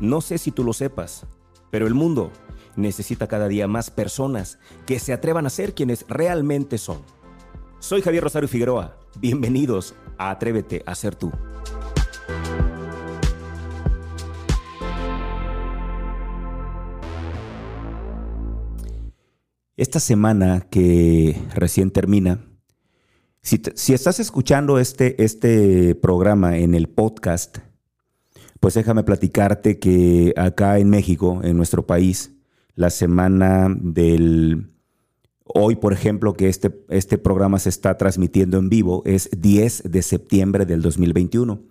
No sé si tú lo sepas, pero el mundo necesita cada día más personas que se atrevan a ser quienes realmente son. Soy Javier Rosario Figueroa. Bienvenidos a Atrévete a ser tú. Esta semana que recién termina, si, estás escuchando este, este programa en el podcast, pues déjame platicarte que acá en México, en nuestro país, la semana del... Hoy, por ejemplo, que este, este programa se está transmitiendo en vivo, es 10 de septiembre del 2021.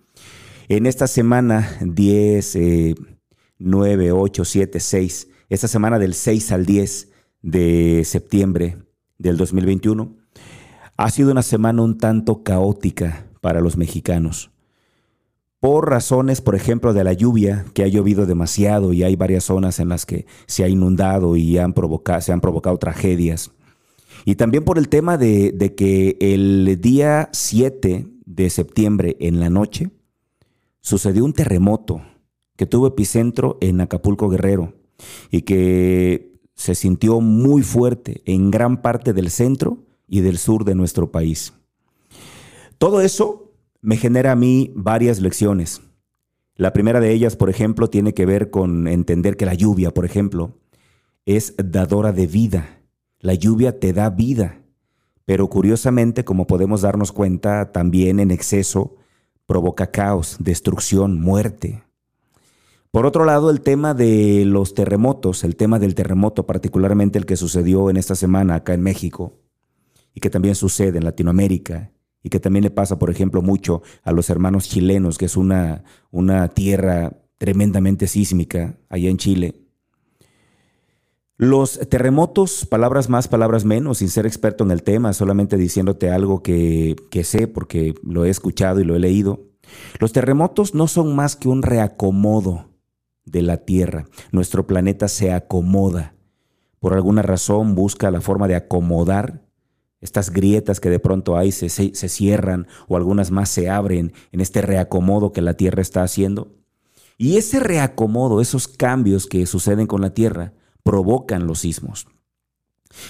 En esta semana, 10, 9, 8, 7, 6, esta semana del 6 al 10 de septiembre del 2021, ha sido una semana un tanto caótica para los mexicanos por razones, por ejemplo, de la lluvia, que ha llovido demasiado y hay varias zonas en las que se ha inundado y han provocado, se han provocado tragedias. Y también por el tema de, de que el día 7 de septiembre en la noche sucedió un terremoto que tuvo epicentro en Acapulco Guerrero y que se sintió muy fuerte en gran parte del centro y del sur de nuestro país. Todo eso me genera a mí varias lecciones. La primera de ellas, por ejemplo, tiene que ver con entender que la lluvia, por ejemplo, es dadora de vida. La lluvia te da vida, pero curiosamente, como podemos darnos cuenta, también en exceso provoca caos, destrucción, muerte. Por otro lado, el tema de los terremotos, el tema del terremoto, particularmente el que sucedió en esta semana acá en México y que también sucede en Latinoamérica y que también le pasa, por ejemplo, mucho a los hermanos chilenos, que es una, una tierra tremendamente sísmica allá en Chile. Los terremotos, palabras más, palabras menos, sin ser experto en el tema, solamente diciéndote algo que, que sé porque lo he escuchado y lo he leído. Los terremotos no son más que un reacomodo de la Tierra. Nuestro planeta se acomoda. Por alguna razón busca la forma de acomodar estas grietas que de pronto hay se, se, cierran o algunas más se abren en este reacomodo que la Tierra está haciendo. Y ese reacomodo, esos cambios que suceden con la Tierra, provocan los sismos.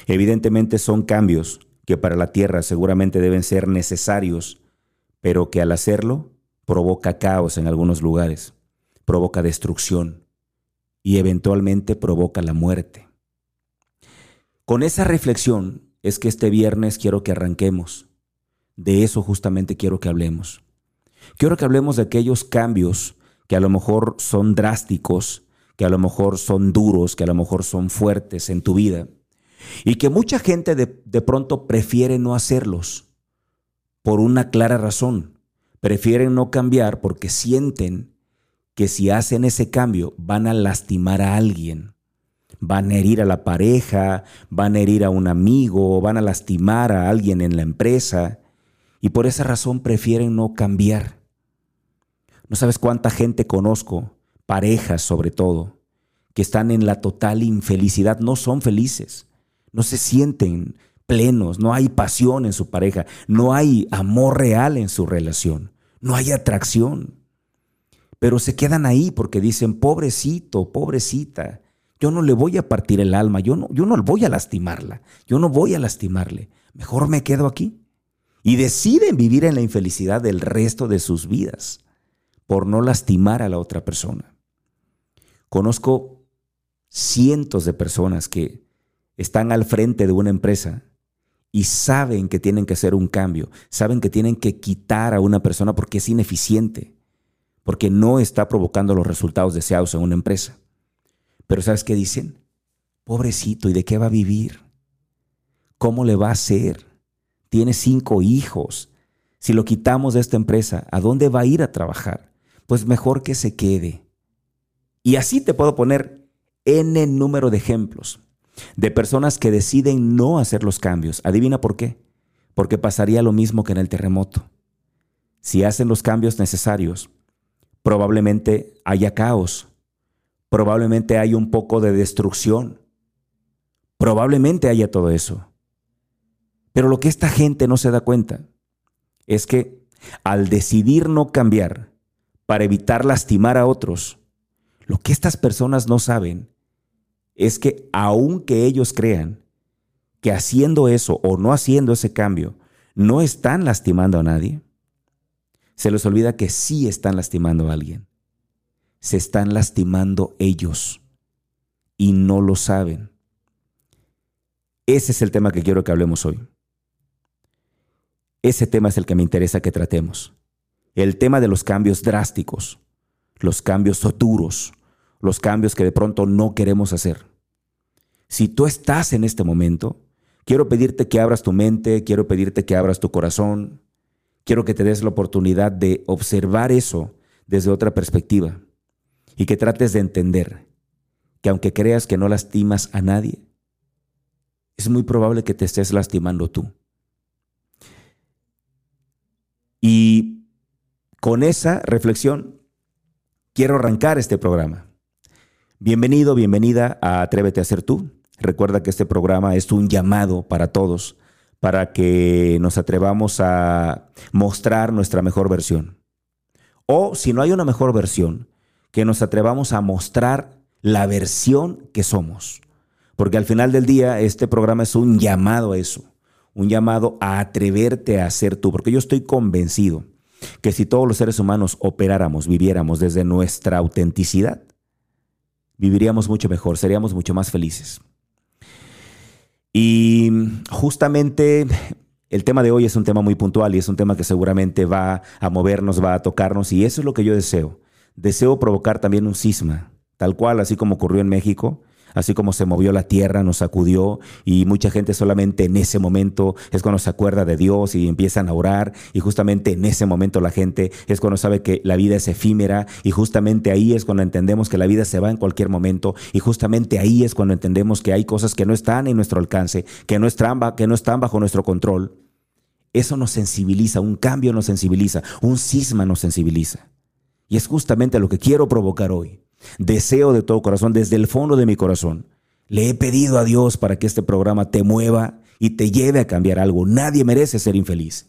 Evidentemente son cambios que para la Tierra seguramente deben ser necesarios, pero que al hacerlo provoca caos en algunos lugares, provoca destrucción y eventualmente provoca la muerte. Con esa reflexión es que este viernes quiero que arranquemos. De eso justamente quiero que hablemos. Quiero que hablemos de aquellos cambios que a lo mejor son drásticos, que a lo mejor son duros, que a lo mejor son fuertes en tu vida y que mucha gente de, de pronto prefiere no hacerlos por una clara razón. Prefieren no cambiar porque sienten que si hacen ese cambio van a lastimar a alguien van a herir a la pareja, van a herir a un amigo, van a lastimar a alguien en la empresa y por esa razón prefieren no cambiar. No sabes cuánta gente conozco, parejas sobre todo, que están en la total infelicidad, no son felices, no se sienten plenos, no hay pasión en su pareja, no hay amor real en su relación, no hay atracción. Pero se quedan ahí porque dicen, pobrecito, pobrecita, yo no le voy a partir el alma, yo no, yo no voy a lastimarla, yo no voy a lastimarle. Mejor me quedo aquí. Y deciden vivir en la infelicidad del resto de sus vidas por no lastimar a la otra persona. Conozco cientos de personas que están al frente de una empresa y saben que tienen que hacer un cambio, saben que tienen que quitar a una persona porque es ineficiente, porque no está provocando los resultados deseados en una empresa. Pero ¿sabes qué dicen? Pobrecito, ¿y de qué va a vivir? ¿Cómo le va a hacer? Tiene cinco hijos. Si lo quitamos de esta empresa, ¿a dónde va a ir a trabajar? Pues mejor que se quede. Y así te puedo poner N número de ejemplos de personas que deciden no hacer los cambios. Adivina por qué. Porque pasaría lo mismo que en el terremoto. Si hacen los cambios necesarios, probablemente haya caos, probablemente hay un poco de destrucción. Probablemente haya todo eso. Pero lo que esta gente no se da cuenta es que al decidir no cambiar para evitar lastimar a otros, Lo que estas personas no saben es que aunque ellos crean que haciendo eso o no haciendo ese cambio no están lastimando a nadie, se les olvida que sí están lastimando a alguien. Se están lastimando ellos y no lo saben. Ese es el tema que quiero que hablemos hoy. Ese tema es el que me interesa que tratemos. El tema de los cambios drásticos, los cambios duros, los cambios que de pronto no queremos hacer. Si tú estás en este momento, quiero pedirte que abras tu mente, quiero pedirte que abras tu corazón, quiero que te des la oportunidad de observar eso desde otra perspectiva y que trates de entender que aunque creas que no lastimas a nadie, es muy probable que te estés lastimando tú. Y con esa reflexión quiero arrancar este programa. Bienvenido, bienvenida a Atrévete a ser tú. Recuerda que este programa es un llamado para todos, para que nos atrevamos a mostrar nuestra mejor versión. O si no hay una mejor versión, que nos atrevamos a mostrar la versión que somos. Porque al final del día este programa es un llamado a eso, un llamado a atreverte a ser tú, porque yo estoy convencido que si todos los seres humanos operáramos, viviéramos desde nuestra autenticidad, viviríamos mucho mejor, seríamos mucho más felices. Y justamente el tema de hoy es un tema muy puntual y es un tema que seguramente va a movernos, va a tocarnos y eso es lo que yo deseo. Deseo provocar también un cisma, tal cual, así como ocurrió en México, así como se movió la tierra, nos sacudió y mucha gente solamente en ese momento es cuando se acuerda de Dios y empiezan a orar y justamente en ese momento la gente es cuando sabe que la vida es efímera y justamente ahí es cuando entendemos que la vida se va en cualquier momento y justamente ahí es cuando entendemos que hay cosas que no están en nuestro alcance, que no están, que no están bajo nuestro control. Eso nos sensibiliza, un cambio nos sensibiliza, un cisma nos sensibiliza. Y es justamente lo que quiero provocar hoy. Deseo de todo corazón, desde el fondo de mi corazón, le he pedido a Dios para que este programa te mueva y te lleve a cambiar algo. Nadie merece ser infeliz.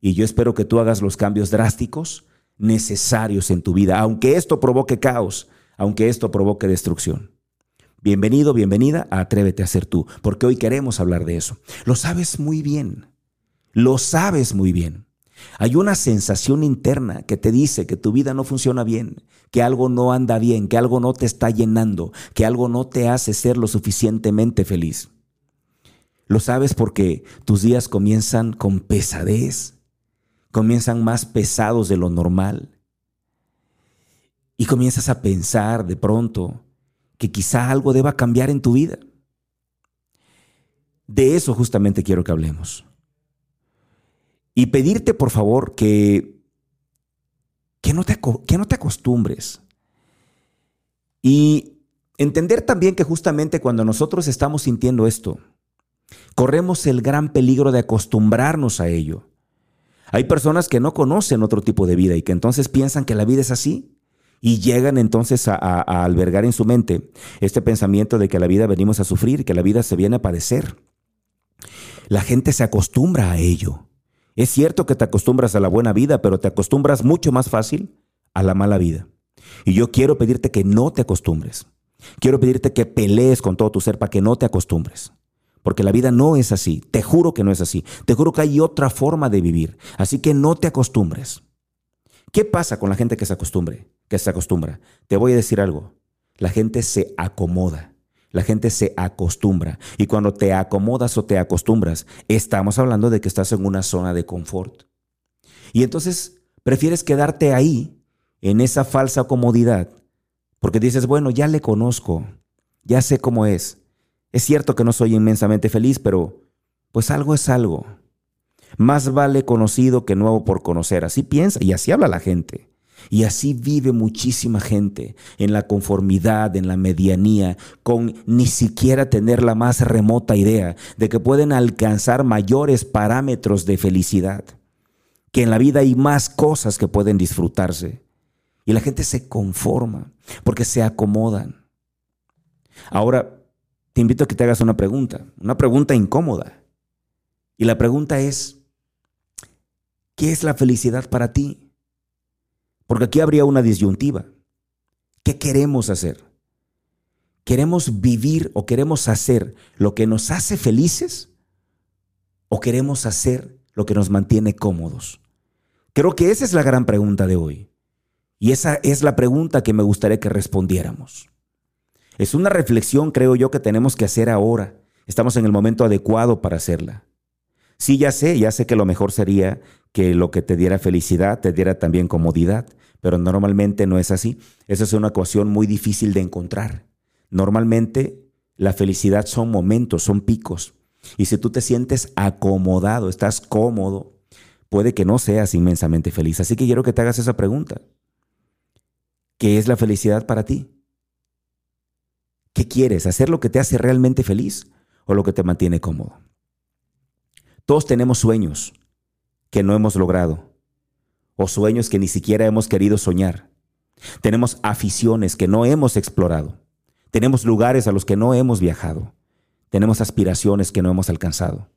Y yo espero que tú hagas los cambios drásticos necesarios en tu vida, aunque esto provoque caos, aunque esto provoque destrucción. Bienvenido, bienvenida a Atrévete a ser tú, porque hoy queremos hablar de eso. Lo sabes muy bien, lo sabes muy bien. Hay una sensación interna que te dice que tu vida no funciona bien, que algo no anda bien, que algo no te está llenando, que algo no te hace ser lo suficientemente feliz. Lo sabes porque tus días comienzan con pesadez, comienzan más pesados de lo normal. Y comienzas a pensar de pronto que quizá algo deba cambiar en tu vida. De eso justamente quiero que hablemos y pedirte por favor que, que, no te, que no te acostumbres. Y entender también que justamente cuando nosotros estamos sintiendo esto, corremos el gran peligro de acostumbrarnos a ello. Hay personas que no conocen otro tipo de vida y que entonces piensan que la vida es así y llegan entonces a, a, albergar en su mente este pensamiento de que la vida venimos a sufrir, que la vida se viene a padecer. La gente se acostumbra a ello. Es cierto que te acostumbras a la buena vida, pero te acostumbras mucho más fácil a la mala vida. Y yo quiero pedirte que no te acostumbres. Quiero pedirte que pelees con todo tu ser para que no te acostumbres. Porque la vida no es así. Te juro que no es así. Te juro que hay otra forma de vivir. Así que no te acostumbres. ¿Qué pasa con la gente que se acostumbre? Que se acostumbra. Te voy a decir algo. La gente se acomoda. La gente se acostumbra. Y cuando te acomodas o te acostumbras, estamos hablando de que estás en una zona de confort. Y entonces prefieres quedarte ahí, en esa falsa comodidad, porque dices, bueno, ya le conozco, ya sé cómo es. Es cierto que no soy inmensamente feliz, pero pues algo es algo. Más vale conocido que nuevo por conocer. Así piensa y así habla la gente. Y así vive muchísima gente en la conformidad, en la medianía, con ni siquiera tener la más remota idea de que pueden alcanzar mayores parámetros de felicidad, que en la vida hay más cosas que pueden disfrutarse. Y la gente se conforma porque se acomodan. Ahora, te invito a que te hagas una pregunta, una pregunta incómoda. Y la pregunta es, ¿qué es la felicidad para ti? Porque aquí habría una disyuntiva. ¿Qué queremos hacer? ¿Queremos vivir o queremos hacer lo que nos hace felices? ¿O queremos hacer lo que nos mantiene cómodos? Creo que esa es la gran pregunta de hoy. Y esa es la pregunta que me gustaría que respondiéramos. Es una reflexión, creo yo, que tenemos que hacer ahora. Estamos en el momento adecuado para hacerla. Sí, ya sé, ya sé que lo mejor sería que lo que te diera felicidad te diera también comodidad, pero normalmente no es así. Esa es una ecuación muy difícil de encontrar. Normalmente la felicidad son momentos, son picos. Y si tú te sientes acomodado, estás cómodo, puede que no seas inmensamente feliz. Así que quiero que te hagas esa pregunta. ¿Qué es la felicidad para ti? ¿Qué quieres? ¿Hacer lo que te hace realmente feliz o lo que te mantiene cómodo? Todos tenemos sueños que no hemos logrado o sueños que ni siquiera hemos querido soñar. Tenemos aficiones que no hemos explorado. Tenemos lugares a los que no hemos viajado. Tenemos aspiraciones que no hemos alcanzado.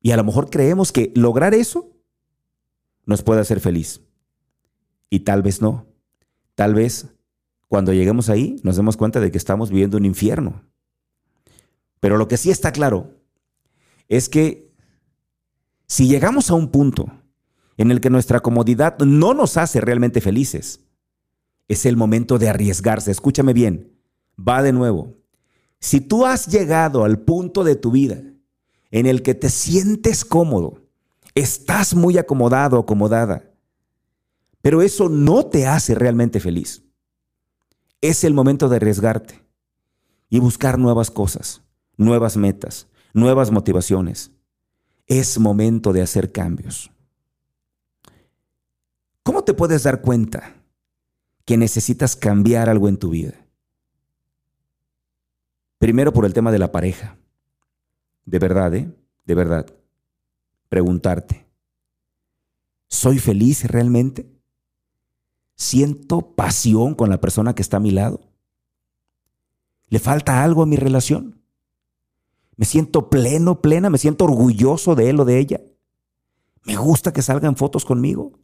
Y a lo mejor creemos que lograr eso nos puede hacer feliz. Y tal vez no. Tal vez cuando lleguemos ahí nos demos cuenta de que estamos viviendo un infierno. Pero lo que sí está claro es que si llegamos a un punto en el que nuestra comodidad no nos hace realmente felices, es el momento de arriesgarse. Escúchame bien, va de nuevo. Si tú has llegado al punto de tu vida en el que te sientes cómodo, estás muy acomodado, acomodada, pero eso no te hace realmente feliz, es el momento de arriesgarte y buscar nuevas cosas, nuevas metas, nuevas motivaciones. Es momento de hacer cambios. ¿Cómo te puedes dar cuenta que necesitas cambiar algo en tu vida. Primero por el tema de la pareja. De verdad, ¿eh? De verdad. Preguntarte, ¿soy feliz realmente? ¿Siento pasión con la persona que está a mi lado? ¿Le falta algo a mi relación? ¿Me siento pleno, plena? ¿Me siento orgulloso de él o de ella? ¿Me gusta que salgan fotos conmigo?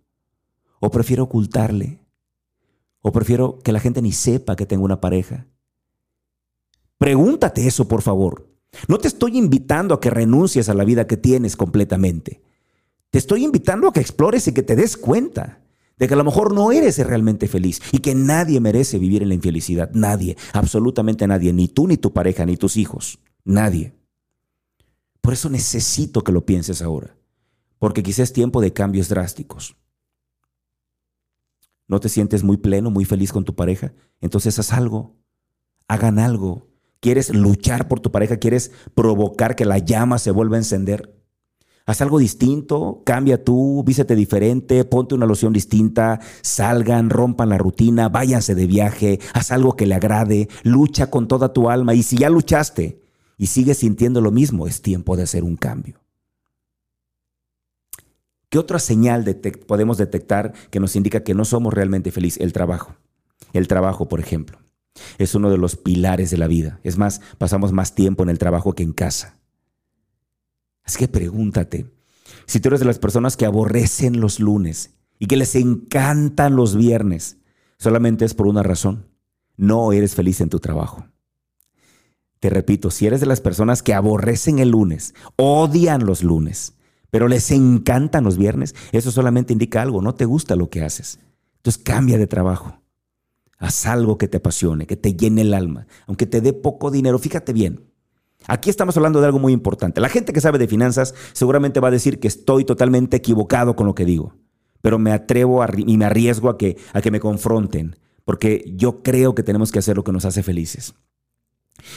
¿O prefiero ocultarle o prefiero que la gente ni sepa que tengo una pareja. Pregúntate eso, por favor. No te estoy invitando a que renuncies a la vida que tienes completamente. Te estoy invitando a que explores y que te des cuenta de que a lo mejor no eres realmente feliz y que nadie merece vivir en la infelicidad. Nadie, absolutamente nadie, ni tú, ni tu pareja, ni tus hijos. Nadie. Por eso necesito que lo pienses ahora, porque quizás es tiempo de cambios drásticos. ¿No te sientes muy pleno, muy feliz con tu pareja? Entonces haz algo. Hagan algo. ¿Quieres luchar por tu pareja? ¿Quieres provocar que la llama se vuelva a encender? Haz algo distinto, cambia tú, vístete diferente, ponte una loción distinta, salgan, rompan la rutina, váyanse de viaje, haz algo que le agrade, lucha con toda tu alma y si ya luchaste y sigues sintiendo lo mismo, es tiempo de hacer un cambio. ¿Qué otra señal podemos detectar que nos indica que no somos realmente felices? El trabajo. El trabajo, por ejemplo, es uno de los pilares de la vida. Es más, pasamos más tiempo en el trabajo que en casa. Así que pregúntate, si tú eres de las personas que aborrecen los lunes y que les encantan los viernes, solamente es por una razón. No eres feliz en tu trabajo. Te repito, si eres de las personas que aborrecen el lunes, odian los lunes, pero les encantan los viernes, eso solamente indica algo, no te gusta lo que haces. Entonces cambia de trabajo. Haz algo que te apasione, que te llene el alma, aunque te dé poco dinero. Fíjate bien. Aquí estamos hablando de algo muy importante. La gente que sabe de finanzas seguramente va a decir que estoy totalmente equivocado con lo que digo, pero me atrevo y me arriesgo a que, a que me confronten, porque yo creo que tenemos que hacer lo que nos hace felices.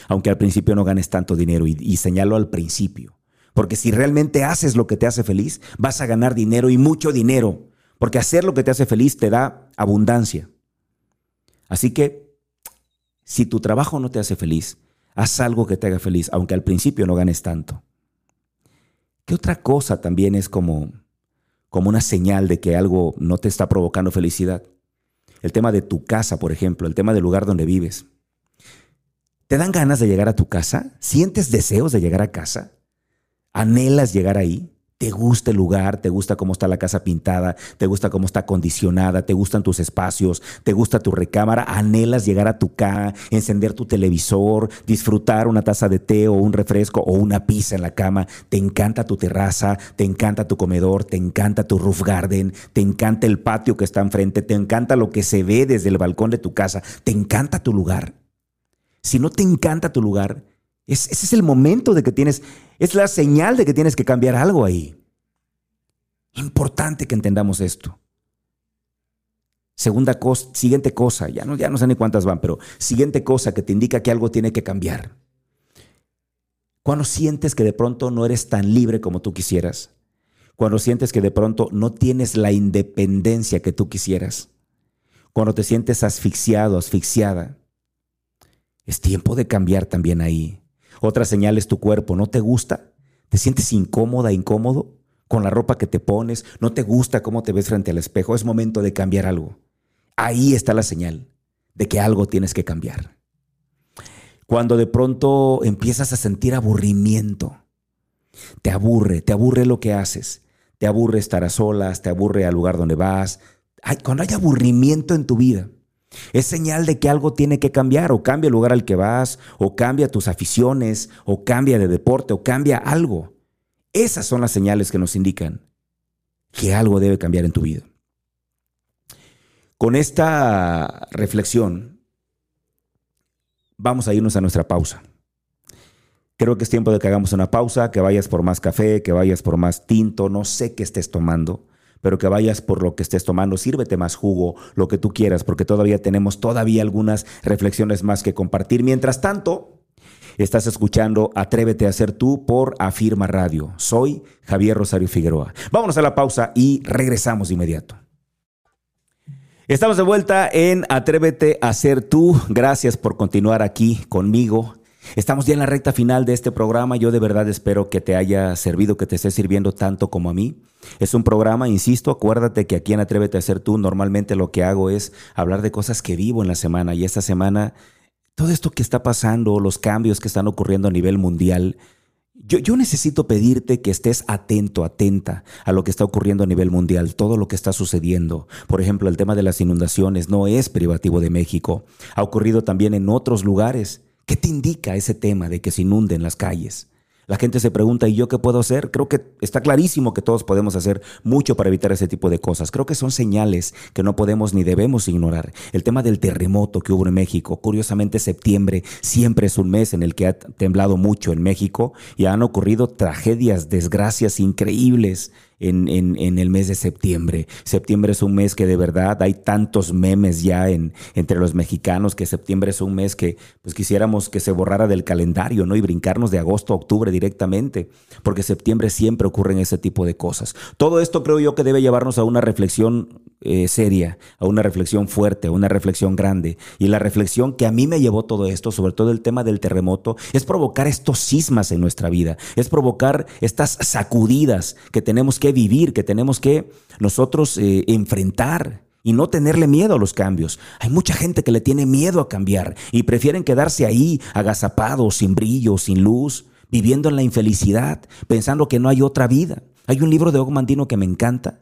Aunque al principio no ganes tanto dinero, y, y señalo al principio. Porque si realmente haces lo que te hace feliz, vas a ganar dinero y mucho dinero. Porque hacer lo que te hace feliz te da abundancia. Así que, si tu trabajo no te hace feliz, haz algo que te haga feliz, aunque al principio no ganes tanto. ¿Qué otra cosa también es como, como una señal de que algo no te está provocando felicidad? El tema de tu casa, por ejemplo, el tema del lugar donde vives. ¿Te dan ganas de llegar a tu casa? ¿Sientes deseos de llegar a casa? ¿Anhelas llegar ahí? te gusta el lugar, te gusta cómo está la casa pintada, te gusta cómo está acondicionada, te gustan tus espacios, te gusta tu recámara, anhelas llegar a tu cama, encender tu televisor, disfrutar una taza de té o un refresco o una pizza en la cama, te encanta tu terraza, te encanta tu comedor, te encanta tu roof garden, te encanta el patio que está enfrente, te encanta lo que se ve desde el balcón de tu casa, te encanta tu lugar. Si no te encanta tu lugar, ese es el momento de que tienes, es la señal de que tienes que cambiar algo ahí. Importante que entendamos esto. Segunda cosa, siguiente cosa, ya no, ya no sé ni cuántas van, pero siguiente cosa que te indica que algo tiene que cambiar. Cuando sientes que de pronto no eres tan libre como tú quisieras, cuando sientes que de pronto no tienes la independencia que tú quisieras, cuando te sientes asfixiado, asfixiada, es tiempo de cambiar también ahí. Otra señal es tu cuerpo, ¿no te gusta? ¿Te sientes incómoda, incómodo con la ropa que te pones? ¿No te gusta cómo te ves frente al espejo? Es momento de cambiar algo. Ahí está la señal de que algo tienes que cambiar. Cuando de pronto empiezas a sentir aburrimiento, te aburre, te aburre lo que haces, te aburre estar a solas, te aburre al lugar donde vas. cuando hay aburrimiento en tu vida, es señal de que algo tiene que cambiar, o cambia el lugar al que vas, o cambia tus aficiones, o cambia de deporte, o cambia algo. Esas son las señales que nos indican que algo debe cambiar en tu vida. Con esta reflexión, vamos a irnos a nuestra pausa. Creo que es tiempo de que hagamos una pausa, que vayas por más café, que vayas por más tinto, no sé qué estés tomando pero que vayas por lo que estés tomando, sírvete más jugo, lo que tú quieras, porque todavía tenemos todavía algunas reflexiones más que compartir. Mientras tanto, estás escuchando Atrévete a ser tú por Afirma Radio. Soy Javier Rosario Figueroa. Vámonos a la pausa y regresamos de inmediato. Estamos de vuelta en Atrévete a ser tú. Gracias por continuar aquí conmigo Estamos ya en la recta final de este programa. Yo de verdad espero que te haya servido, que te esté sirviendo tanto como a mí. Es un programa, insisto, acuérdate que aquí en Atrévete a ser tú, normalmente lo que hago es hablar de cosas que vivo en la semana y esta semana, todo esto que está pasando, los cambios que están ocurriendo a nivel mundial, yo, yo, necesito pedirte que estés atento, atenta a lo que está ocurriendo a nivel mundial, todo lo que está sucediendo. Por ejemplo, el tema de las inundaciones no es privativo de México. Ha ocurrido también en otros lugares. ¿Qué te indica ese tema de que se inunden las calles? La gente se pregunta, ¿y yo qué puedo hacer? Creo que está clarísimo que todos podemos hacer mucho para evitar ese tipo de cosas. Creo que son señales que no podemos ni debemos ignorar. El tema del terremoto que hubo en México, curiosamente septiembre siempre es un mes en el que ha temblado mucho en México y han ocurrido tragedias, desgracias increíbles en, en, el mes de septiembre. Septiembre es un mes que de verdad hay tantos memes ya en, entre los mexicanos que septiembre es un mes que pues quisiéramos que se borrara del calendario, ¿no? Y brincarnos de agosto a octubre directamente, porque septiembre siempre ocurren ese tipo de cosas. Todo esto creo yo que debe llevarnos a una reflexión eh, seria, a una reflexión fuerte, a una reflexión grande. Y la reflexión que a mí me llevó todo esto, sobre todo el tema del terremoto, es provocar estos sismas en nuestra vida, es provocar estas sacudidas que tenemos que vivir, que tenemos que nosotros eh, enfrentar y no tenerle miedo a los cambios. Hay mucha gente que le tiene miedo a cambiar y prefieren quedarse ahí agazapados, sin brillo, sin luz, viviendo en la infelicidad, pensando que no hay otra vida. Hay un libro de Ogmandino que me encanta.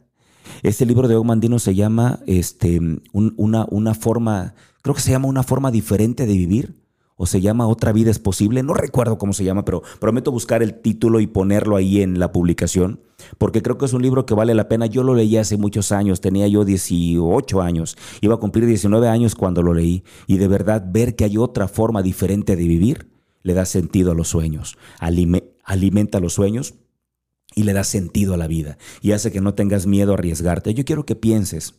Este libro de Ogmandino se llama este, una, una forma, creo que se llama una forma diferente de vivir o se llama Otra vida es posible, no recuerdo cómo se llama, pero prometo buscar el título y ponerlo ahí en la publicación, porque creo que es un libro que vale la pena. Yo lo leí hace muchos años, tenía yo 18 años, iba a cumplir 19 años cuando lo leí, y de verdad ver que hay otra forma diferente de vivir le da sentido a los sueños, alimenta los sueños y le da sentido a la vida, y hace que no tengas miedo a arriesgarte. Yo quiero que pienses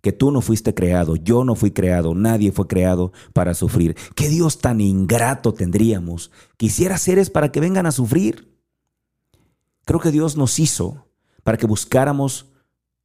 que tú no fuiste creado, yo no fui creado, nadie fue creado para sufrir. ¿Qué Dios tan ingrato tendríamos? Quisiera seres para que vengan a sufrir. Creo que Dios nos hizo para que buscáramos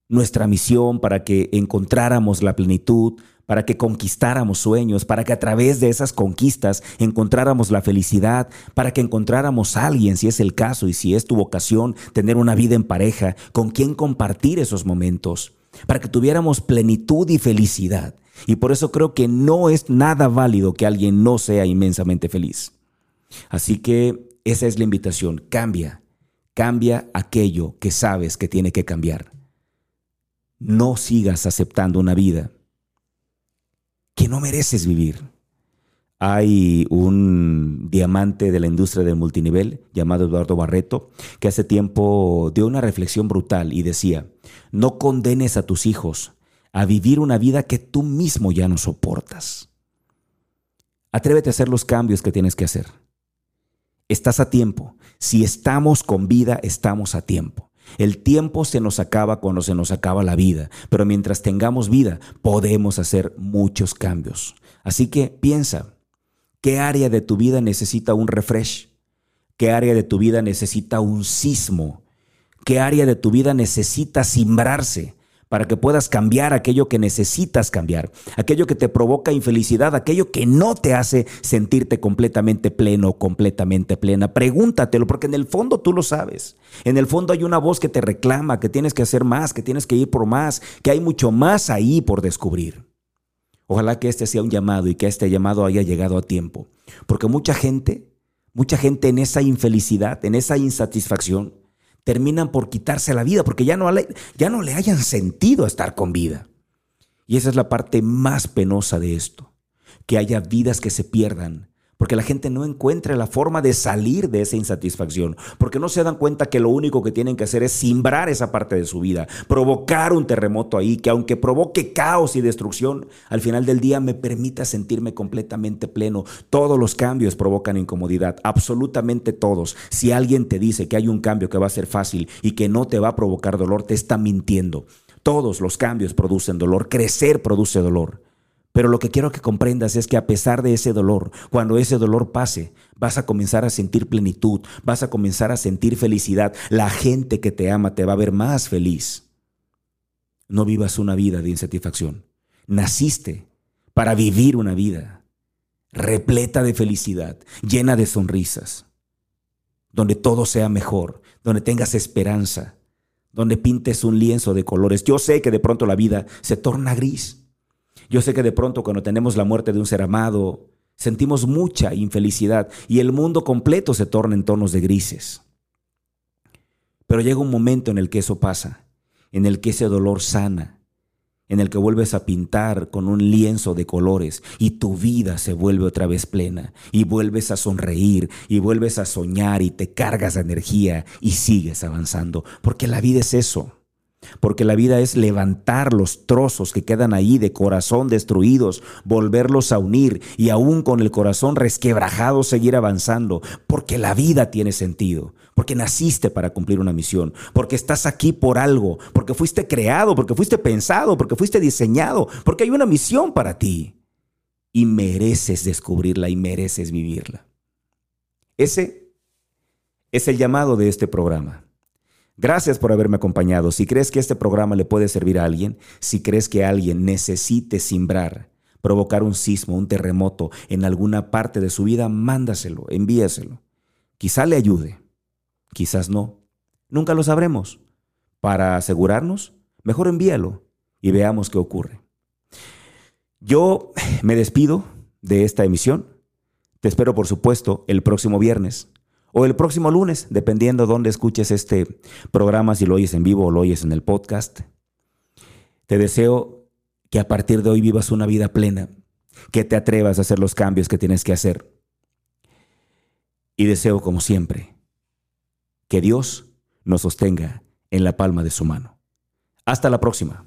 nuestra misión, para que encontráramos la plenitud, para que conquistáramos sueños, para que a través de esas conquistas encontráramos la felicidad, para que encontráramos a alguien, si es el caso y si es tu vocación, tener una vida en pareja, con quien compartir esos momentos para que tuviéramos plenitud y felicidad. Y por eso creo que no es nada válido que alguien no sea inmensamente feliz. Así que esa es la invitación. Cambia, Cambia aquello que sabes que tiene que cambiar. No sigas aceptando una vida que no mereces vivir. Hay un diamante de la industria del multinivel llamado Eduardo Barreto que hace tiempo dio una reflexión brutal y decía, no condenes a tus hijos a vivir una vida que tú mismo ya no soportas. Atrévete a hacer los cambios que tienes que hacer. Estás a tiempo. Si estamos con vida, estamos a tiempo. El tiempo se nos acaba cuando se nos acaba la vida, pero mientras tengamos vida podemos hacer muchos cambios. Así que piensa, ¿qué área de tu vida necesita un refresh? ¿Qué área de tu vida necesita un sismo? ¿Qué área de tu vida necesita simbrarse? Para que puedas cambiar aquello que necesitas cambiar, aquello que te provoca infelicidad, aquello que no te hace sentirte completamente pleno completamente plena. Pregúntatelo, porque en el fondo tú lo sabes. En el fondo hay una voz que te reclama, que tienes que hacer más, que tienes que ir por más, que hay mucho más ahí por descubrir. Ojalá que este sea un llamado y que este llamado haya llegado a tiempo, porque mucha gente, mucha gente en esa infelicidad, en esa insatisfacción, terminan por quitarse la vida porque ya no, ya no le hayan sentido estar con vida. Y esa es la parte más penosa de esto, que haya vidas que se pierdan porque la gente no encuentra la forma de salir de esa insatisfacción, porque no se dan cuenta que lo único que tienen que hacer es simbrar esa parte de su vida, provocar un terremoto ahí, que aunque provoque caos y destrucción, al final del día me permita sentirme completamente pleno. Todos los cambios provocan incomodidad, absolutamente todos. Si alguien te dice que hay un cambio que va a ser fácil y que no te va a provocar dolor, te está mintiendo. Todos los cambios producen dolor, crecer produce dolor. Pero lo que quiero que comprendas es que a pesar de ese dolor, cuando ese dolor pase, vas a comenzar a sentir plenitud, vas a comenzar a sentir felicidad. La gente que te ama te va a ver más feliz. No vivas una vida de insatisfacción. Naciste para vivir una vida repleta de felicidad, llena de sonrisas, donde todo sea mejor, donde tengas esperanza, donde pintes un lienzo de colores. Yo sé que de pronto la vida se torna gris. Yo sé que de pronto cuando tenemos la muerte de un ser amado, sentimos mucha infelicidad y el mundo completo se torna en tonos de grises. Pero llega un momento en el que eso pasa, en el que ese dolor sana, en el que vuelves a pintar con un lienzo de colores y tu vida se vuelve otra vez plena y vuelves a sonreír y vuelves a soñar y te cargas de energía y sigues avanzando, porque la vida es eso. Porque la vida es levantar los trozos que quedan ahí de corazón destruidos, volverlos a unir y aún con el corazón resquebrajado seguir avanzando. Porque la vida tiene sentido. Porque naciste para cumplir una misión. Porque estás aquí por algo. Porque fuiste creado. Porque fuiste pensado. Porque fuiste diseñado. Porque hay una misión para ti. Y mereces descubrirla y mereces vivirla. Ese es el llamado de este programa. Gracias por haberme acompañado. Si crees que este programa le puede servir a alguien, si crees que alguien necesite simbrar, provocar un sismo, un terremoto en alguna parte de su vida, mándaselo, envíaselo. Quizá le ayude, quizás no. Nunca lo sabremos. Para asegurarnos, mejor envíalo y veamos qué ocurre. Yo me despido de esta emisión. Te espero, por supuesto, el próximo viernes o el próximo lunes, dependiendo dónde escuches este programa, si lo oyes en vivo o lo oyes en el podcast. Te deseo que a partir de hoy vivas una vida plena, que te atrevas a hacer los cambios que tienes que hacer. Y deseo, como siempre, que Dios nos sostenga en la palma de su mano. Hasta la próxima.